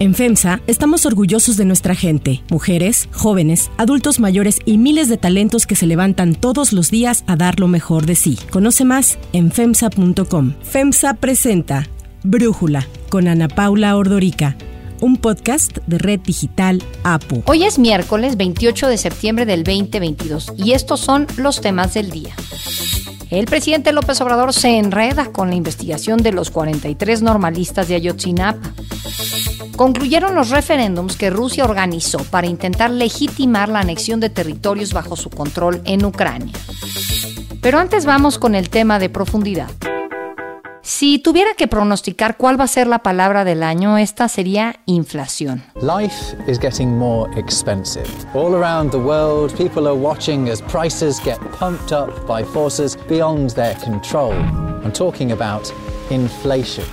En FEMSA estamos orgullosos de nuestra gente, mujeres, jóvenes, adultos mayores y miles de talentos que se levantan todos los días a dar lo mejor de sí. Conoce más en FEMSA.com. FEMSA presenta Brújula con Ana Paula Ordorica un podcast de Red Digital APU. Hoy es miércoles 28 de septiembre del 2022 y estos son los temas del día. El presidente López Obrador se enreda con la investigación de los 43 normalistas de Ayotzinapa. Concluyeron los referéndums que Rusia organizó para intentar legitimar la anexión de territorios bajo su control en Ucrania. Pero antes vamos con el tema de profundidad. Si tuviera que pronosticar cuál va a ser la palabra del año, esta sería inflación. Life is getting more expensive. All around the world, people are watching as prices get pumped up by forces beyond their control. I'm talking about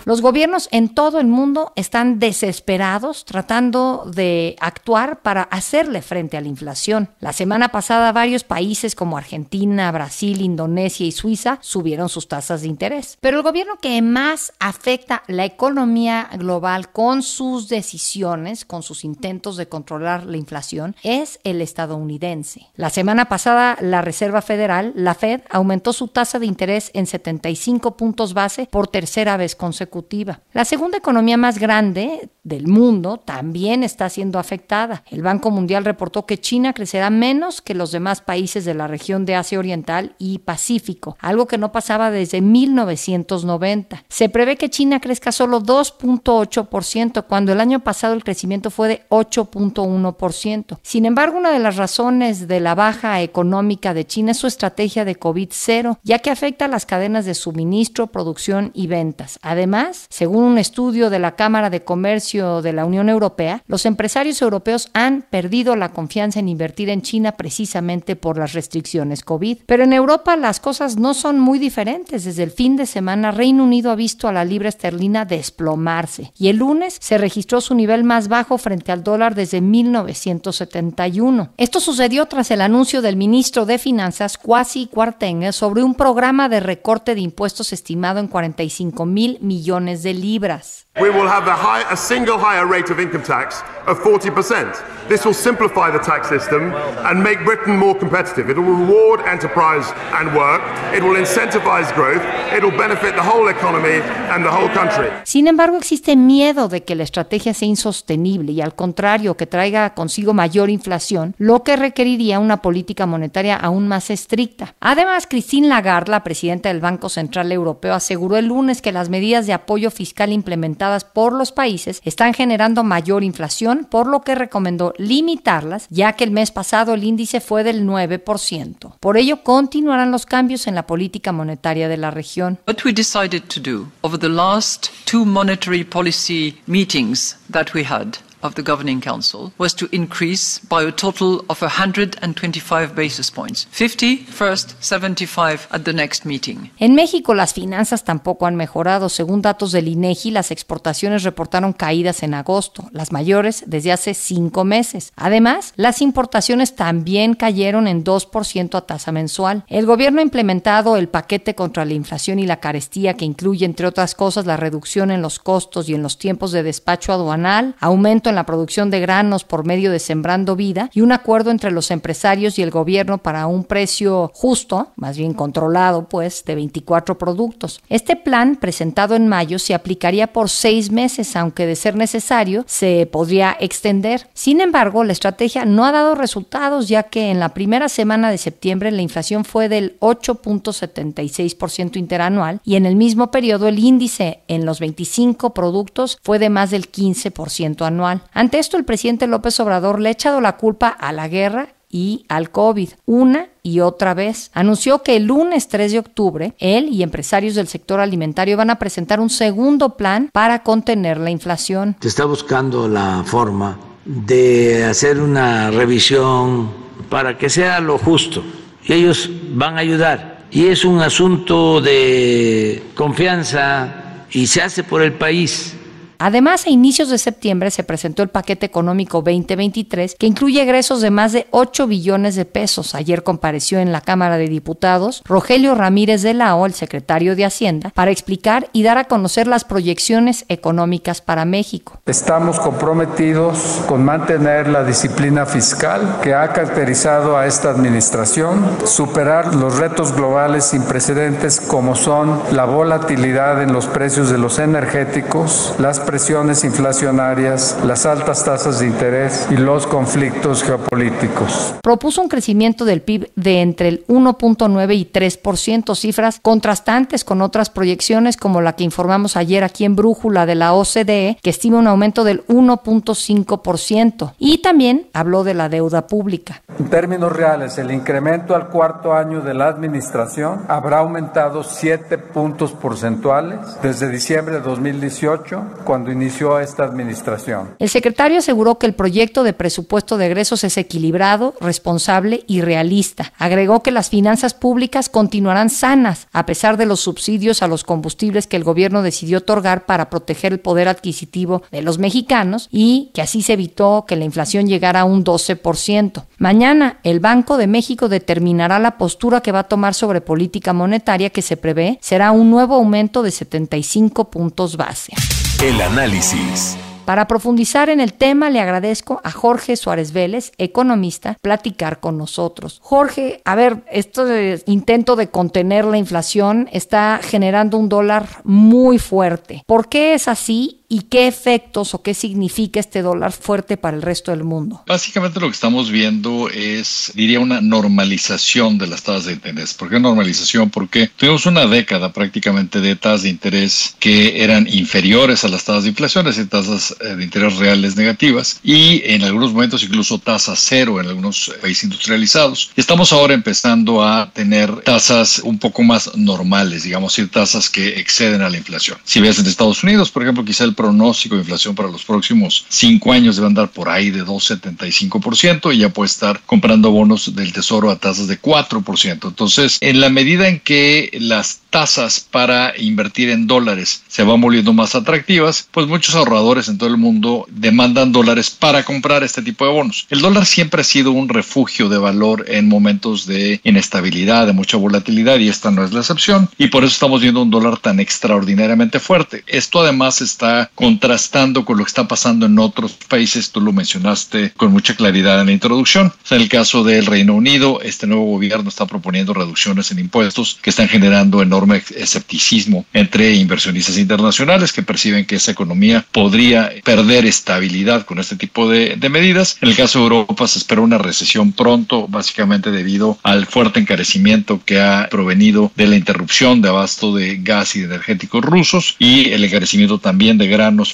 los gobiernos en todo el mundo están desesperados tratando de actuar para hacerle frente a la inflación. La semana pasada varios países como Argentina, Brasil, Indonesia y Suiza subieron sus tasas de interés. Pero el gobierno que más afecta la economía global con sus decisiones, con sus intentos de controlar la inflación, es el estadounidense. La semana pasada la Reserva Federal, la Fed, aumentó su tasa de interés en 75 puntos base por tercera tercera vez consecutiva. La segunda economía más grande del mundo también está siendo afectada. El Banco Mundial reportó que China crecerá menos que los demás países de la región de Asia Oriental y Pacífico, algo que no pasaba desde 1990. Se prevé que China crezca solo 2.8%, cuando el año pasado el crecimiento fue de 8.1%. Sin embargo, una de las razones de la baja económica de China es su estrategia de COVID-0, ya que afecta a las cadenas de suministro, producción y venta Además, según un estudio de la Cámara de Comercio de la Unión Europea, los empresarios europeos han perdido la confianza en invertir en China precisamente por las restricciones COVID. Pero en Europa las cosas no son muy diferentes. Desde el fin de semana, Reino Unido ha visto a la libra esterlina desplomarse y el lunes se registró su nivel más bajo frente al dólar desde 1971. Esto sucedió tras el anuncio del ministro de Finanzas, Kwasi Kwarteng, sobre un programa de recorte de impuestos estimado en 45 5 mil millones de libras. We will have a, high, single higher rate of income tax of 40%. This will simplify the tax system and make Britain more competitive. It will reward enterprise and work. It will incentivize growth. It will benefit the whole economy and the whole country. Sin embargo, existe miedo de que la estrategia sea insostenible y al contrario que traiga consigo mayor inflación, lo que requeriría una política monetaria aún más estricta. Además, Christine Lagarde, la presidenta del Banco Central Europeo, aseguró el lunes que las medidas de apoyo fiscal implementadas por los países están generando mayor inflación, por lo que recomendó limitarlas, ya que el mes pasado el índice fue del 9%. Por ello, continuarán los cambios en la política monetaria de la región. What we decided to do over the last two monetary policy meetings that we had of the Governing Council was to increase by a total of 125 basis points. 50 first, 75 at the next meeting. En México las finanzas tampoco han mejorado. Según datos del INEGI, las exportaciones reportaron caídas en agosto, las mayores desde hace cinco meses. Además, las importaciones también cayeron en 2% a tasa mensual. El gobierno ha implementado el paquete contra la inflación y la carestía que incluye, entre otras cosas, la reducción en los costos y en los tiempos de despacho aduanal, aumento en la producción de granos por medio de Sembrando Vida y un acuerdo entre los empresarios y el gobierno para un precio justo, más bien controlado, pues, de 24 productos. Este plan, presentado en mayo, se aplicaría por seis meses, aunque de ser necesario, se podría extender. Sin embargo, la estrategia no ha dado resultados, ya que en la primera semana de septiembre la inflación fue del 8.76% interanual y en el mismo periodo el índice en los 25 productos fue de más del 15% anual. Ante esto, el presidente López Obrador le ha echado la culpa a la guerra y al COVID una y otra vez. Anunció que el lunes 3 de octubre él y empresarios del sector alimentario van a presentar un segundo plan para contener la inflación. Se está buscando la forma de hacer una revisión para que sea lo justo y ellos van a ayudar. Y es un asunto de confianza y se hace por el país Además, a inicios de septiembre se presentó el paquete económico 2023 que incluye egresos de más de 8 billones de pesos. Ayer compareció en la Cámara de Diputados Rogelio Ramírez de la O, el secretario de Hacienda, para explicar y dar a conocer las proyecciones económicas para México. Estamos comprometidos con mantener la disciplina fiscal que ha caracterizado a esta administración, superar los retos globales sin precedentes como son la volatilidad en los precios de los energéticos, las presiones inflacionarias, las altas tasas de interés y los conflictos geopolíticos. Propuso un crecimiento del PIB de entre el 1.9 y 3%, cifras contrastantes con otras proyecciones como la que informamos ayer aquí en Brújula de la OCDE, que estima un aumento del 1.5%. Y también habló de la deuda pública. En términos reales, el incremento al cuarto año de la administración habrá aumentado 7 puntos porcentuales desde diciembre de 2018, cuando inició esta administración. El secretario aseguró que el proyecto de presupuesto de egresos es equilibrado, responsable y realista. Agregó que las finanzas públicas continuarán sanas a pesar de los subsidios a los combustibles que el gobierno decidió otorgar para proteger el poder adquisitivo de los mexicanos y que así se evitó que la inflación llegara a un 12%. Mañana el Banco de México determinará la postura que va a tomar sobre política monetaria que se prevé será un nuevo aumento de 75 puntos base. El análisis. Para profundizar en el tema, le agradezco a Jorge Suárez Vélez, economista, platicar con nosotros. Jorge, a ver, este intento de contener la inflación está generando un dólar muy fuerte. ¿Por qué es así y qué efectos o qué significa este dólar fuerte para el resto del mundo? Básicamente lo que estamos viendo es, diría, una normalización de las tasas de interés. ¿Por qué normalización? Porque tuvimos una década prácticamente de tasas de interés que eran inferiores a las tasas de inflación, es decir, tasas eh, de interés reales negativas y en algunos momentos incluso tasa cero en algunos países industrializados. Estamos ahora empezando a tener tasas un poco más normales, digamos, decir, tasas que exceden a la inflación. Si ves en Estados Unidos, por ejemplo, quizá el pronóstico de inflación para los próximos cinco años debe andar por ahí de 2,75% y ya puede estar comprando bonos del tesoro a tasas de 4%. Entonces, en la medida en que las tasas para invertir en dólares se van volviendo más atractivas, pues muchos ahorradores en todo el mundo demandan dólares para comprar este tipo de bonos. El dólar siempre ha sido un refugio de valor en momentos de inestabilidad, de mucha volatilidad y esta no es la excepción y por eso estamos viendo un dólar tan extraordinariamente fuerte. Esto además está contrastando con lo que está pasando en otros países, tú lo mencionaste con mucha claridad en la introducción. en el caso del Reino Unido, este nuevo gobierno está proponiendo reducciones en impuestos que están generando enorme escepticismo entre inversionistas internacionales que perciben que esa economía podría perder estabilidad con este tipo de, de medidas. En el caso de Europa se espera una recesión pronto, básicamente debido al fuerte encarecimiento que ha provenido de la interrupción de abasto de gas y de energéticos rusos y el encarecimiento también de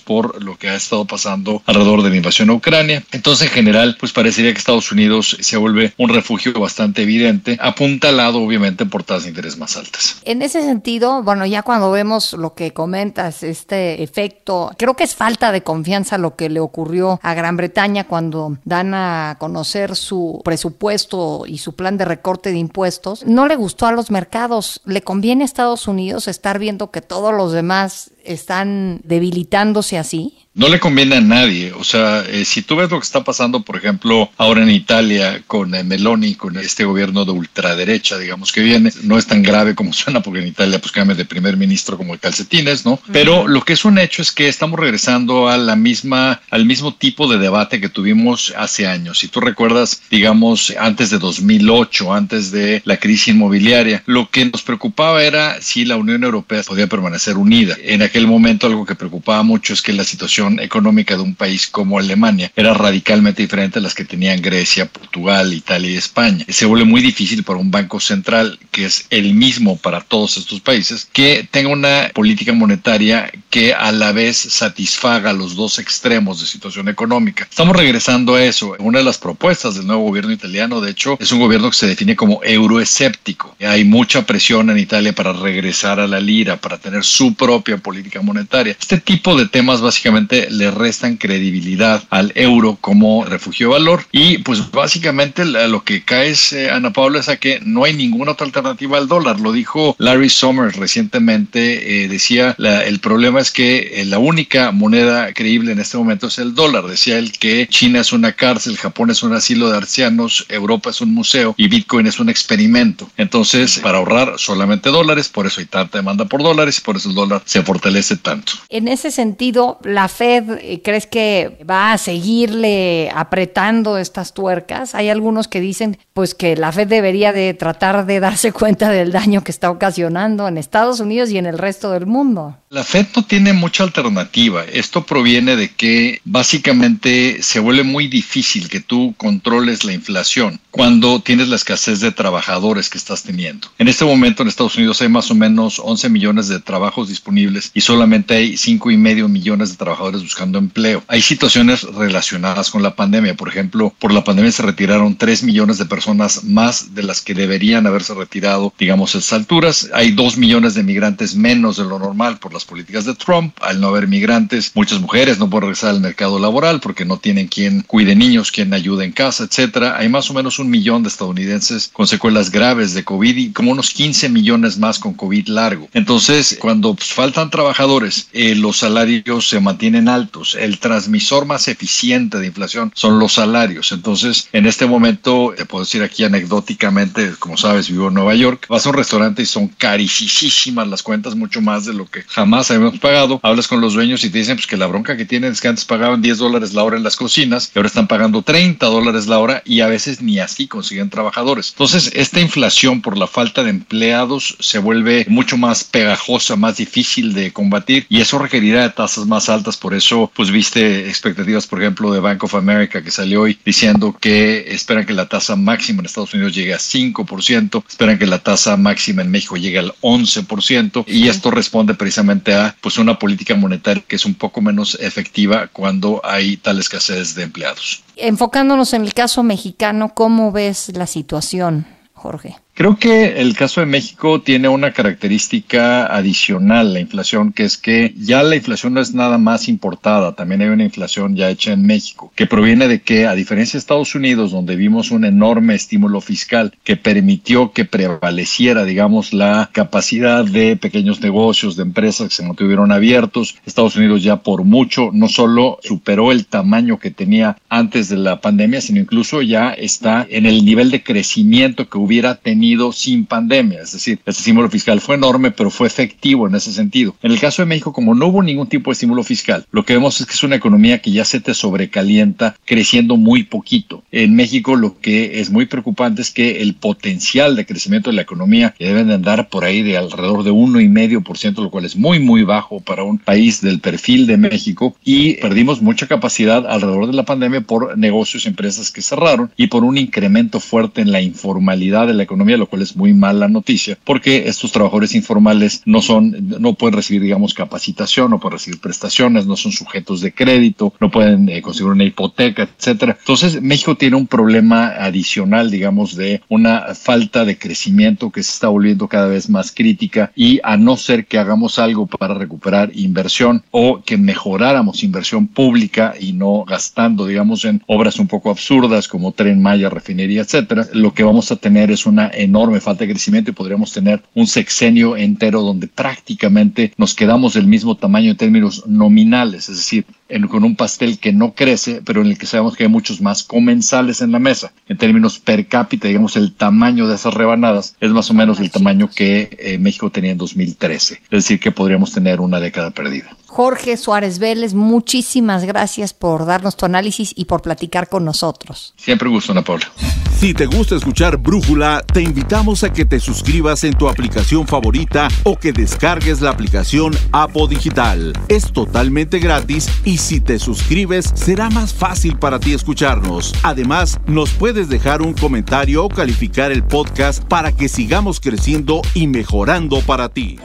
por lo que ha estado pasando alrededor de la invasión a Ucrania. Entonces, en general, pues parecería que Estados Unidos se vuelve un refugio bastante evidente, apuntalado obviamente por tasas de interés más altas. En ese sentido, bueno, ya cuando vemos lo que comentas, este efecto, creo que es falta de confianza lo que le ocurrió a Gran Bretaña cuando dan a conocer su presupuesto y su plan de recorte de impuestos. No le gustó a los mercados. Le conviene a Estados Unidos estar viendo que todos los demás están debilitándose así? No le conviene a nadie. O sea, eh, si tú ves lo que está pasando, por ejemplo, ahora en Italia con eh, Meloni, con este gobierno de ultraderecha, digamos que viene, no es tan grave como suena, porque en Italia pues cambia de primer ministro como de calcetines, ¿no? Pero lo que es un hecho es que estamos regresando a la misma, al mismo tipo de debate que tuvimos hace años. Si tú recuerdas, digamos, antes de 2008, antes de la crisis inmobiliaria, lo que nos preocupaba era si la Unión Europea podía permanecer unida. En aquel momento algo que preocupaba mucho es que la situación económica de un país como Alemania era radicalmente diferente a las que tenían Grecia, Portugal, Italia y España. Se vuelve muy difícil para un banco central, que es el mismo para todos estos países, que tenga una política monetaria que a la vez satisfaga los dos extremos de situación económica. Estamos regresando a eso. Una de las propuestas del nuevo gobierno italiano, de hecho, es un gobierno que se define como euroescéptico. Hay mucha presión en Italia para regresar a la lira, para tener su propia política monetaria. Este tipo de temas básicamente le restan credibilidad al euro como refugio de valor y pues básicamente lo que cae es, eh, Ana Paula, es a que no hay ninguna otra alternativa al dólar. Lo dijo Larry Summers recientemente, eh, decía, el problema es que eh, la única moneda creíble en este momento es el dólar. Decía él que China es una cárcel, Japón es un asilo de arcianos, Europa es un museo y Bitcoin es un experimento. Entonces, para ahorrar solamente dólares, por eso hay tanta demanda por dólares y por eso el dólar se fortalece tanto. En ese sentido, la Fed, eh, ¿crees que va a seguirle apretando estas tuercas? Hay algunos que dicen pues que la Fed debería de tratar de darse cuenta del daño que está ocasionando en Estados Unidos y en el resto del mundo. La Fed no tiene mucha alternativa. Esto proviene de que básicamente se vuelve muy difícil que tú controles la inflación cuando tienes la escasez de trabajadores que estás teniendo. En este momento en Estados Unidos hay más o menos 11 millones de trabajos disponibles y solamente hay 5 y medio millones de buscando empleo. Hay situaciones relacionadas con la pandemia. Por ejemplo, por la pandemia se retiraron 3 millones de personas más de las que deberían haberse retirado, digamos, a estas alturas. Hay 2 millones de migrantes menos de lo normal por las políticas de Trump. Al no haber migrantes, muchas mujeres no pueden regresar al mercado laboral porque no tienen quien cuide niños, quien ayude en casa, etcétera. Hay más o menos un millón de estadounidenses con secuelas graves de COVID y como unos 15 millones más con COVID largo. Entonces, cuando pues, faltan trabajadores, eh, los salarios se mantienen altos. El transmisor más eficiente de inflación son los salarios. Entonces, en este momento, te puedo decir aquí anecdóticamente, como sabes, vivo en Nueva York, vas a un restaurante y son carísimas las cuentas, mucho más de lo que jamás habíamos pagado. Hablas con los dueños y te dicen pues, que la bronca que tienen es que antes pagaban 10 dólares la hora en las cocinas y ahora están pagando 30 dólares la hora y a veces ni así consiguen trabajadores. Entonces, esta inflación por la falta de empleados se vuelve mucho más pegajosa, más difícil de combatir y eso requerirá de tasas más altas. Por eso, pues viste expectativas, por ejemplo, de Bank of America que salió hoy diciendo que esperan que la tasa máxima en Estados Unidos llegue a 5%, esperan que la tasa máxima en México llegue al 11% y esto responde precisamente a pues una política monetaria que es un poco menos efectiva cuando hay tal escasez de empleados. Enfocándonos en el caso mexicano, ¿cómo ves la situación, Jorge? Creo que el caso de México tiene una característica adicional, la inflación, que es que ya la inflación no es nada más importada, también hay una inflación ya hecha en México, que proviene de que, a diferencia de Estados Unidos, donde vimos un enorme estímulo fiscal que permitió que prevaleciera, digamos, la capacidad de pequeños negocios, de empresas que se mantuvieron abiertos, Estados Unidos ya por mucho no solo superó el tamaño que tenía antes de la pandemia, sino incluso ya está en el nivel de crecimiento que hubiera tenido sin pandemia. Es decir, este estímulo fiscal fue enorme, pero fue efectivo en ese sentido. En el caso de México, como no hubo ningún tipo de estímulo fiscal, lo que vemos es que es una economía que ya se te sobrecalienta creciendo muy poquito. En México lo que es muy preocupante es que el potencial de crecimiento de la economía que deben de andar por ahí de alrededor de 1,5%, lo cual es muy, muy bajo para un país del perfil de México y perdimos mucha capacidad alrededor de la pandemia por negocios empresas que cerraron y por un incremento fuerte en la informalidad de la economía lo cual es muy mala noticia, porque estos trabajadores informales no son, no pueden recibir, digamos, capacitación, no pueden recibir prestaciones, no son sujetos de crédito, no pueden eh, conseguir una hipoteca, etcétera. Entonces, México tiene un problema adicional, digamos, de una falta de crecimiento que se está volviendo cada vez más crítica y a no ser que hagamos algo para recuperar inversión o que mejoráramos inversión pública y no gastando, digamos, en obras un poco absurdas como Tren Maya, refinería, etcétera, lo que vamos a tener es una enorme falta de crecimiento y podríamos tener un sexenio entero donde prácticamente nos quedamos del mismo tamaño en términos nominales, es decir, con un pastel que no crece, pero en el que sabemos que hay muchos más comensales en la mesa. En términos per cápita, digamos, el tamaño de esas rebanadas es más o menos el tamaño que eh, México tenía en 2013. Es decir, que podríamos tener una década perdida. Jorge Suárez Vélez, muchísimas gracias por darnos tu análisis y por platicar con nosotros. Siempre gusto, Ana Paula. Si te gusta escuchar Brújula, te invitamos a que te suscribas en tu aplicación favorita o que descargues la aplicación Apo Digital. Es totalmente gratis y si te suscribes será más fácil para ti escucharnos. Además, nos puedes dejar un comentario o calificar el podcast para que sigamos creciendo y mejorando para ti.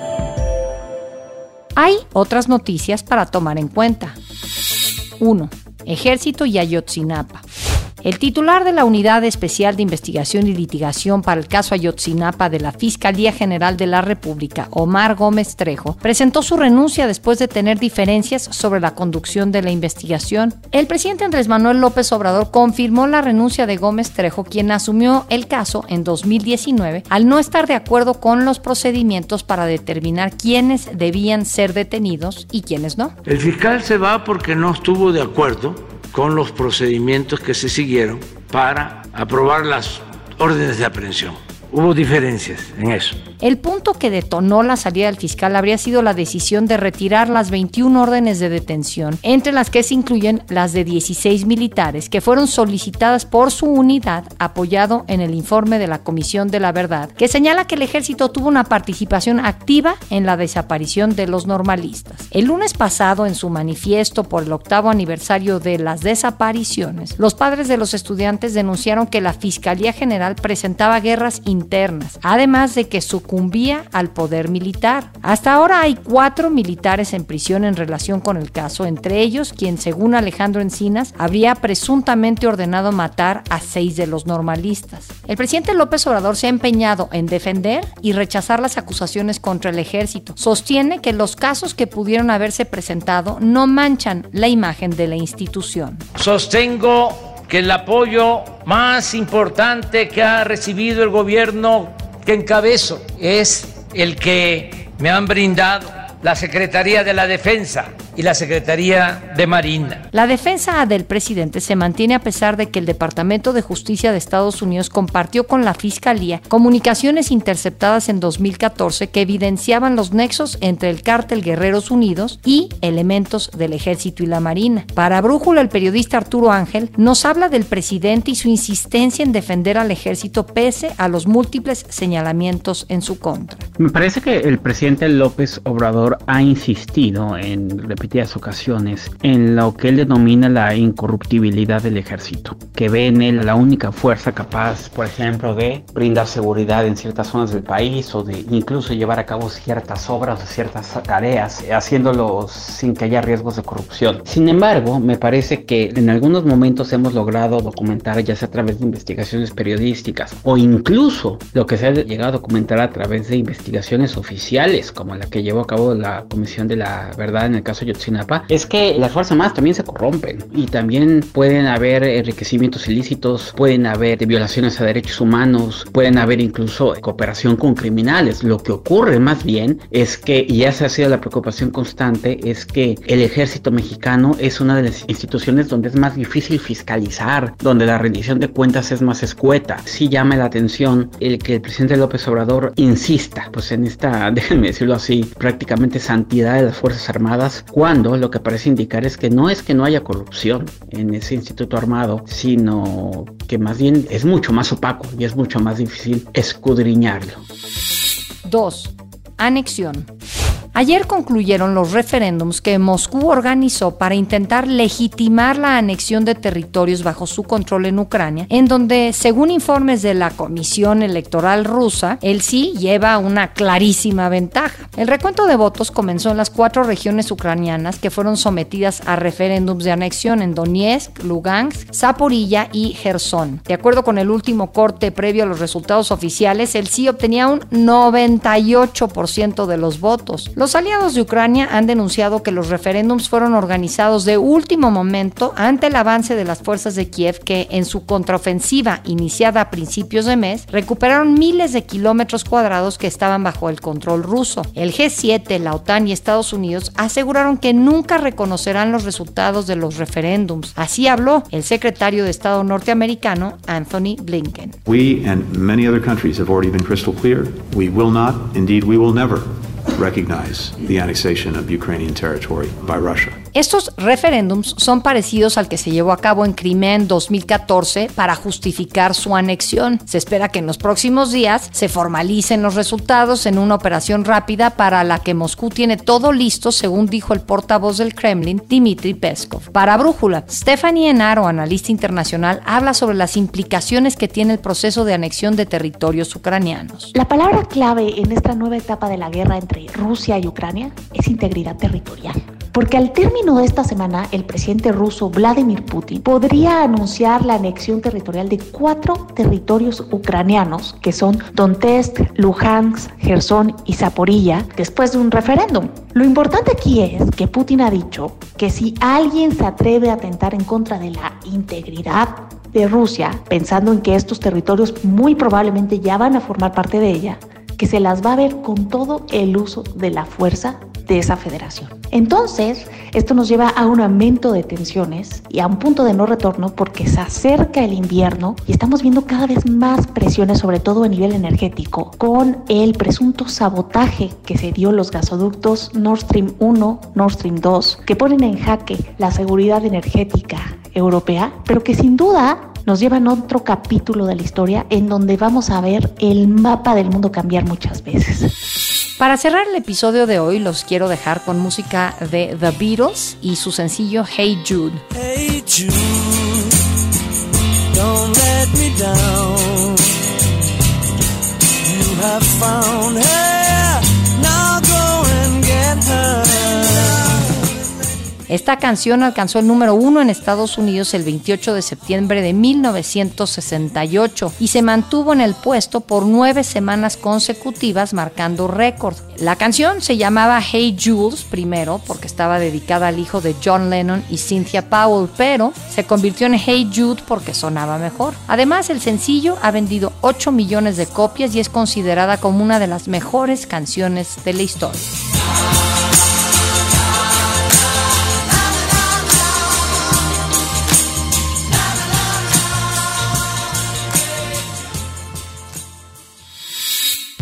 Hay otras noticias para tomar en cuenta. 1. Ejército y Ayotzinapa. El titular de la Unidad Especial de Investigación y Litigación para el caso Ayotzinapa de la Fiscalía General de la República, Omar Gómez Trejo, presentó su renuncia después de tener diferencias sobre la conducción de la investigación. El presidente Andrés Manuel López Obrador confirmó la renuncia de Gómez Trejo, quien asumió el caso en 2019 al no estar de acuerdo con los procedimientos para determinar quiénes debían ser detenidos y quiénes no. El fiscal se va porque no estuvo de acuerdo con los procedimientos que se siguieron para aprobar las órdenes de aprehensión. Hubo diferencias en eso. El punto que detonó la salida del fiscal habría sido la decisión de retirar las 21 órdenes de detención, entre las que se incluyen las de 16 militares que fueron solicitadas por su unidad, apoyado en el informe de la Comisión de la Verdad, que señala que el ejército tuvo una participación activa en la desaparición de los normalistas. El lunes pasado, en su manifiesto por el octavo aniversario de las desapariciones, los padres de los estudiantes denunciaron que la Fiscalía General presentaba guerras además de que su sucumbía al poder militar. Hasta ahora hay cuatro militares en prisión en relación con el caso, entre ellos quien, según Alejandro Encinas, habría presuntamente ordenado matar a seis de los normalistas. El presidente López Obrador se ha empeñado en defender y rechazar las acusaciones contra el ejército. Sostiene que los casos que pudieron haberse presentado no manchan la imagen de la institución. Sostengo que el apoyo más importante que ha recibido el gobierno que encabezo es el que me han brindado la Secretaría de la Defensa y la Secretaría de Marina. La defensa del presidente se mantiene a pesar de que el Departamento de Justicia de Estados Unidos compartió con la Fiscalía comunicaciones interceptadas en 2014 que evidenciaban los nexos entre el cártel Guerreros Unidos y elementos del Ejército y la Marina. Para Brújula, el periodista Arturo Ángel nos habla del presidente y su insistencia en defender al ejército pese a los múltiples señalamientos en su contra. Me parece que el presidente López Obrador ha insistido en repetir ocasiones en lo que él denomina la incorruptibilidad del ejército, que ve en él la única fuerza capaz, por ejemplo, de brindar seguridad en ciertas zonas del país o de incluso llevar a cabo ciertas obras o ciertas tareas, haciéndolo sin que haya riesgos de corrupción. Sin embargo, me parece que en algunos momentos hemos logrado documentar, ya sea a través de investigaciones periodísticas o incluso lo que se ha llegado a documentar a través de investigaciones oficiales, como la que llevó a cabo la Comisión de la Verdad en el caso de es que las Fuerzas Armadas también se corrompen y también pueden haber enriquecimientos ilícitos, pueden haber violaciones a derechos humanos, pueden haber incluso cooperación con criminales. Lo que ocurre más bien es que, y esa ha sido la preocupación constante, es que el ejército mexicano es una de las instituciones donde es más difícil fiscalizar, donde la rendición de cuentas es más escueta. Sí llama la atención el que el presidente López Obrador insista pues en esta, déjenme decirlo así, prácticamente santidad de las Fuerzas Armadas cuando lo que parece indicar es que no es que no haya corrupción en ese instituto armado, sino que más bien es mucho más opaco y es mucho más difícil escudriñarlo. 2. Anexión. Ayer concluyeron los referéndums que Moscú organizó para intentar legitimar la anexión de territorios bajo su control en Ucrania, en donde, según informes de la Comisión Electoral rusa, el sí lleva una clarísima ventaja. El recuento de votos comenzó en las cuatro regiones ucranianas que fueron sometidas a referéndums de anexión en Donetsk, Lugansk, Zaporilla y Gerson. De acuerdo con el último corte previo a los resultados oficiales, el sí obtenía un 98% de los votos. Aliados de Ucrania han denunciado que los referéndums fueron organizados de último momento ante el avance de las fuerzas de Kiev que en su contraofensiva iniciada a principios de mes recuperaron miles de kilómetros cuadrados que estaban bajo el control ruso. El G7, la OTAN y Estados Unidos aseguraron que nunca reconocerán los resultados de los referéndums. Así habló el secretario de Estado norteamericano Anthony Blinken. We and many other countries have already been crystal clear. We will not, indeed we will never recognize the annexation of Ukrainian territory by Russia. Estos referéndums son parecidos al que se llevó a cabo en Crimea en 2014 para justificar su anexión. Se espera que en los próximos días se formalicen los resultados en una operación rápida para la que Moscú tiene todo listo, según dijo el portavoz del Kremlin, Dmitry Peskov. Para Brújula, Stephanie Enaro, analista internacional, habla sobre las implicaciones que tiene el proceso de anexión de territorios ucranianos. La palabra clave en esta nueva etapa de la guerra entre Rusia y Ucrania es integridad territorial Porque al término de esta semana, el presidente ruso Vladimir Putin podría anunciar la anexión territorial de cuatro territorios ucranianos, que son Donetsk, Luhansk, Gerson y Zaporilla, después de un referéndum. Lo importante aquí es que Putin ha dicho que si alguien se atreve a atentar en contra de la integridad de Rusia, pensando en que estos territorios muy probablemente ya van a formar parte de ella, que se las va a ver con todo el uso de la fuerza de esa federación. Entonces, esto nos lleva a un aumento de tensiones y a un punto de no retorno porque se acerca el invierno y estamos viendo cada vez más presiones, sobre todo a nivel energético, con el presunto sabotaje que se dio los gasoductos Nord Stream 1, Nord Stream 2, que ponen en jaque la seguridad energética europea, pero que sin duda nos llevan a otro capítulo de la historia en donde vamos a ver el mapa del mundo cambiar muchas veces. Para cerrar el episodio de hoy los quiero dejar con música de The Beatles y su sencillo Hey Jude. Hey Jude, don't let me down. Esta canción alcanzó el número uno en Estados Unidos el 28 de septiembre de 1968 y se mantuvo en el puesto por nueve semanas consecutivas marcando récord. La canción se llamaba Hey Jules primero porque estaba dedicada al hijo de John Lennon y Cynthia Powell, pero se convirtió en Hey Jude porque sonaba mejor. Además, el sencillo ha vendido 8 millones de copias y es considerada como una de las mejores canciones de la historia.